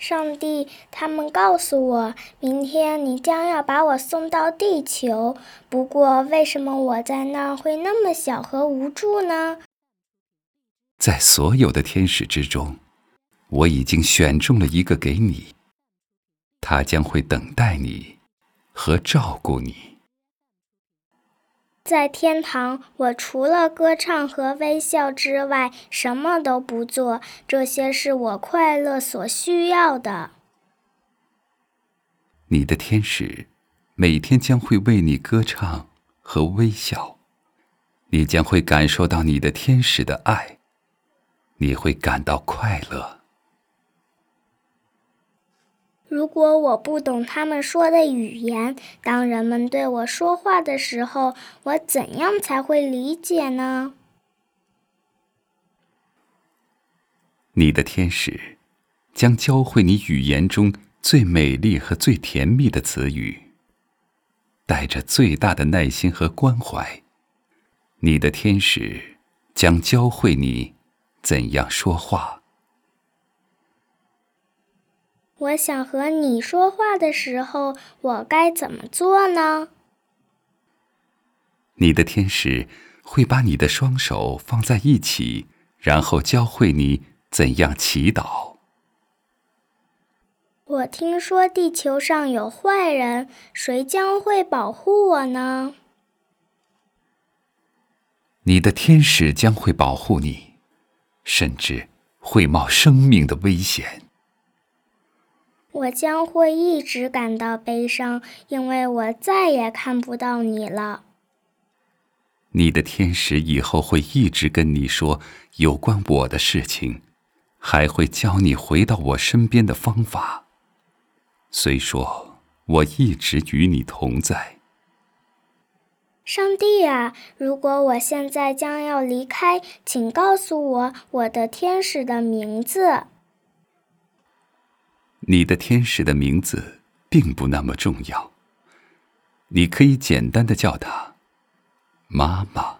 上帝，他们告诉我，明天你将要把我送到地球。不过，为什么我在那儿会那么小和无助呢？在所有的天使之中，我已经选中了一个给你，他将会等待你和照顾你。在天堂，我除了歌唱和微笑之外，什么都不做。这些是我快乐所需要的。你的天使每天将会为你歌唱和微笑，你将会感受到你的天使的爱，你会感到快乐。如果我不懂他们说的语言，当人们对我说话的时候，我怎样才会理解呢？你的天使将教会你语言中最美丽和最甜蜜的词语，带着最大的耐心和关怀。你的天使将教会你怎样说话。我想和你说话的时候，我该怎么做呢？你的天使会把你的双手放在一起，然后教会你怎样祈祷。我听说地球上有坏人，谁将会保护我呢？你的天使将会保护你，甚至会冒生命的危险。我将会一直感到悲伤，因为我再也看不到你了。你的天使以后会一直跟你说有关我的事情，还会教你回到我身边的方法。虽说我一直与你同在。上帝啊，如果我现在将要离开，请告诉我我的天使的名字。你的天使的名字并不那么重要，你可以简单的叫他妈妈。